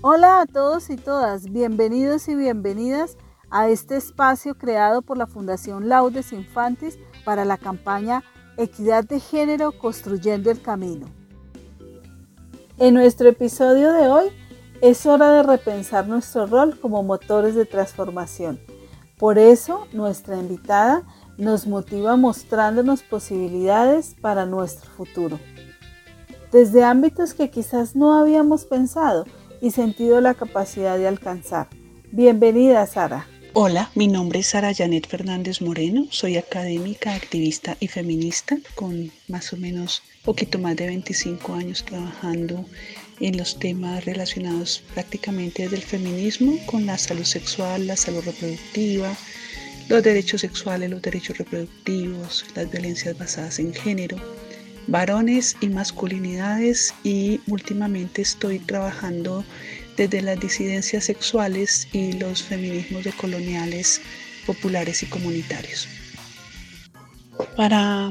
Hola a todos y todas, bienvenidos y bienvenidas a este espacio creado por la Fundación Laudes Infantis para la campaña Equidad de Género Construyendo el Camino. En nuestro episodio de hoy es hora de repensar nuestro rol como motores de transformación. Por eso nuestra invitada nos motiva mostrándonos posibilidades para nuestro futuro. Desde ámbitos que quizás no habíamos pensado, y sentido la capacidad de alcanzar. Bienvenida, Sara. Hola, mi nombre es Sara Janet Fernández Moreno, soy académica, activista y feminista con más o menos poquito más de 25 años trabajando en los temas relacionados prácticamente desde el feminismo con la salud sexual, la salud reproductiva, los derechos sexuales, los derechos reproductivos, las violencias basadas en género, varones y masculinidades y últimamente estoy trabajando desde las disidencias sexuales y los feminismos decoloniales populares y comunitarios. Para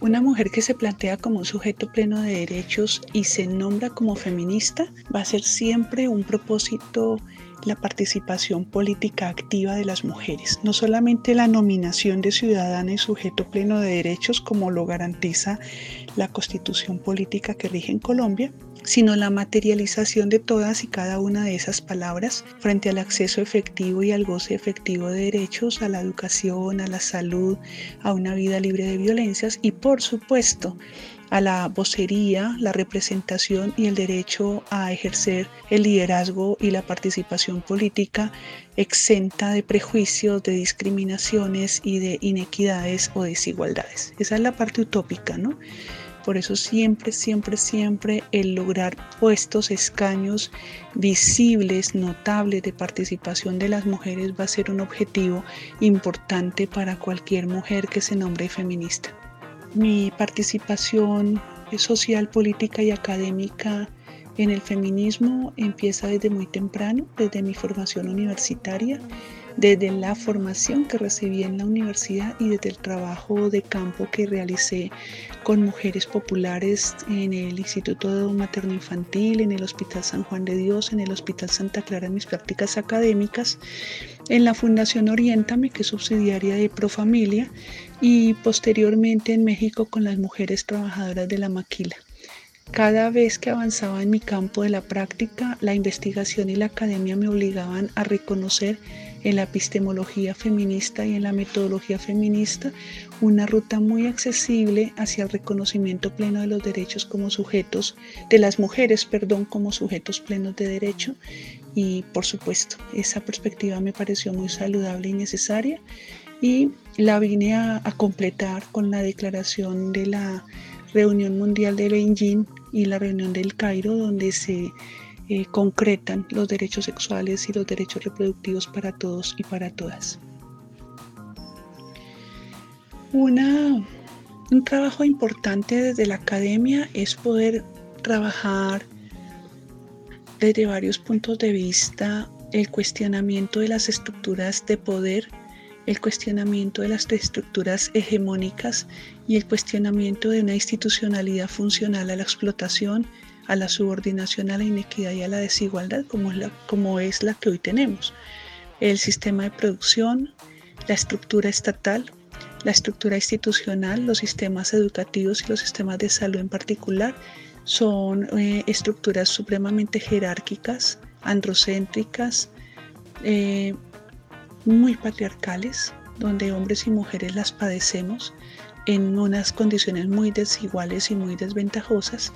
una mujer que se plantea como un sujeto pleno de derechos y se nombra como feminista, va a ser siempre un propósito la participación política activa de las mujeres, no solamente la nominación de ciudadana y sujeto pleno de derechos como lo garantiza la constitución política que rige en Colombia, sino la materialización de todas y cada una de esas palabras frente al acceso efectivo y al goce efectivo de derechos, a la educación, a la salud, a una vida libre de violencias y por supuesto a la vocería, la representación y el derecho a ejercer el liderazgo y la participación política exenta de prejuicios, de discriminaciones y de inequidades o desigualdades. Esa es la parte utópica, ¿no? Por eso siempre, siempre, siempre el lograr puestos, escaños visibles, notables de participación de las mujeres va a ser un objetivo importante para cualquier mujer que se nombre feminista. Mi participación social, política y académica en el feminismo empieza desde muy temprano, desde mi formación universitaria, desde la formación que recibí en la universidad y desde el trabajo de campo que realicé con mujeres populares en el Instituto Materno Infantil, en el Hospital San Juan de Dios, en el Hospital Santa Clara en mis prácticas académicas, en la Fundación Oriéntame, que es subsidiaria de Profamilia, y posteriormente en México con las mujeres trabajadoras de la maquila. Cada vez que avanzaba en mi campo de la práctica, la investigación y la academia me obligaban a reconocer en la epistemología feminista y en la metodología feminista una ruta muy accesible hacia el reconocimiento pleno de los derechos como sujetos, de las mujeres, perdón, como sujetos plenos de derecho. Y por supuesto, esa perspectiva me pareció muy saludable y necesaria y la vine a, completar con la declaración de la reunión mundial de Beijing y la reunión del Cairo, donde se eh, concretan los derechos sexuales y los derechos reproductivos para todos y para todas. Un trabajo importante desde la academia es poder trabajar desde varios puntos de vista el cuestionamiento de las estructuras de poder el cuestionamiento de las estructuras hegemónicas y el cuestionamiento de una institucionalidad funcional a la explotación, a la subordinación, a la inequidad y a la desigualdad como es la, como es la que hoy tenemos. El sistema de producción, la estructura estatal, la estructura institucional, los sistemas educativos y los sistemas de salud en particular son eh, estructuras supremamente jerárquicas, androcéntricas, eh, muy patriarcales, donde hombres y mujeres las padecemos en unas condiciones muy desiguales y muy desventajosas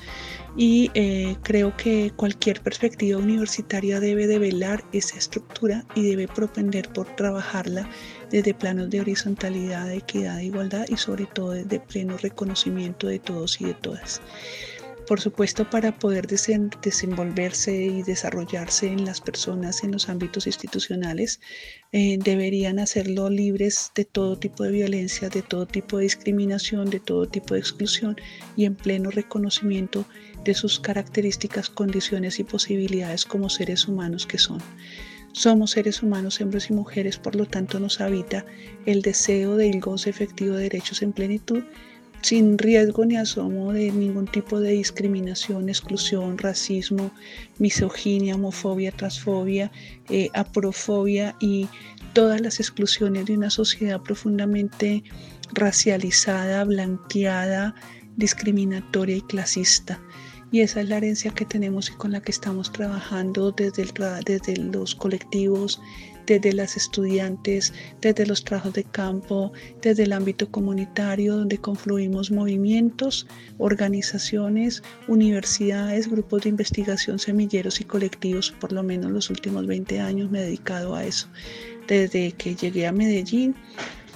y eh, creo que cualquier perspectiva universitaria debe develar esa estructura y debe propender por trabajarla desde planos de horizontalidad, de equidad, de igualdad y sobre todo desde pleno reconocimiento de todos y de todas. Por supuesto, para poder desenvolverse y desarrollarse en las personas en los ámbitos institucionales, eh, deberían hacerlo libres de todo tipo de violencia, de todo tipo de discriminación, de todo tipo de exclusión y en pleno reconocimiento de sus características, condiciones y posibilidades como seres humanos que son. Somos seres humanos, hombres y mujeres, por lo tanto nos habita el deseo del goce efectivo de derechos en plenitud sin riesgo ni asomo de ningún tipo de discriminación, exclusión, racismo, misoginia, homofobia, transfobia, eh, aprofobia y todas las exclusiones de una sociedad profundamente racializada, blanqueada, discriminatoria y clasista. Y esa es la herencia que tenemos y con la que estamos trabajando desde, los colectivos, desde las estudiantes, desde los trabajos de campo, desde el ámbito comunitario, donde confluimos movimientos, organizaciones, universidades, grupos de investigación, semilleros y colectivos. Por lo menos los últimos 20 años me he dedicado a eso. Desde que llegué a Medellín,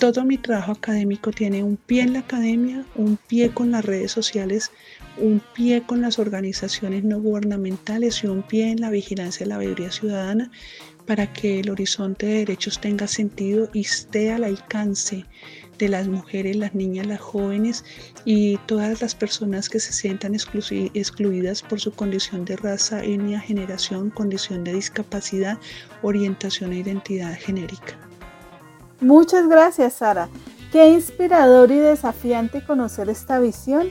todo mi trabajo académico tiene un pie en la academia, un pie con las redes sociales, un pie con las organizaciones no gubernamentales y un pie en la vigilancia de la mayoría ciudadana para que el horizonte de derechos tenga sentido y esté al alcance de las mujeres, las niñas, las jóvenes y todas las personas que se sientan excluidas por su condición de raza, etnia, generación, condición de discapacidad, orientación e identidad genérica. Muchas gracias, Sara. Qué inspirador y desafiante conocer esta visión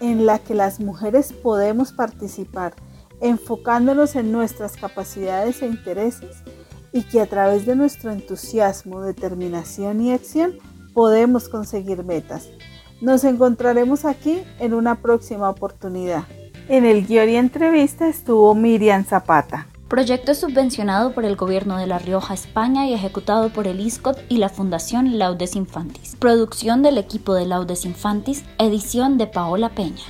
en la que las mujeres podemos participar enfocándonos en nuestras capacidades e intereses y que a través de nuestro entusiasmo, determinación y acción podemos conseguir metas. Nos encontraremos aquí en una próxima oportunidad. En el guion y entrevista estuvo Miriam Zapata. Proyecto subvencionado por el Gobierno de La Rioja, España y ejecutado por el ISCOT y la Fundación Laudes Infantis. Producción del equipo de Laudes Infantis, edición de Paola Peña.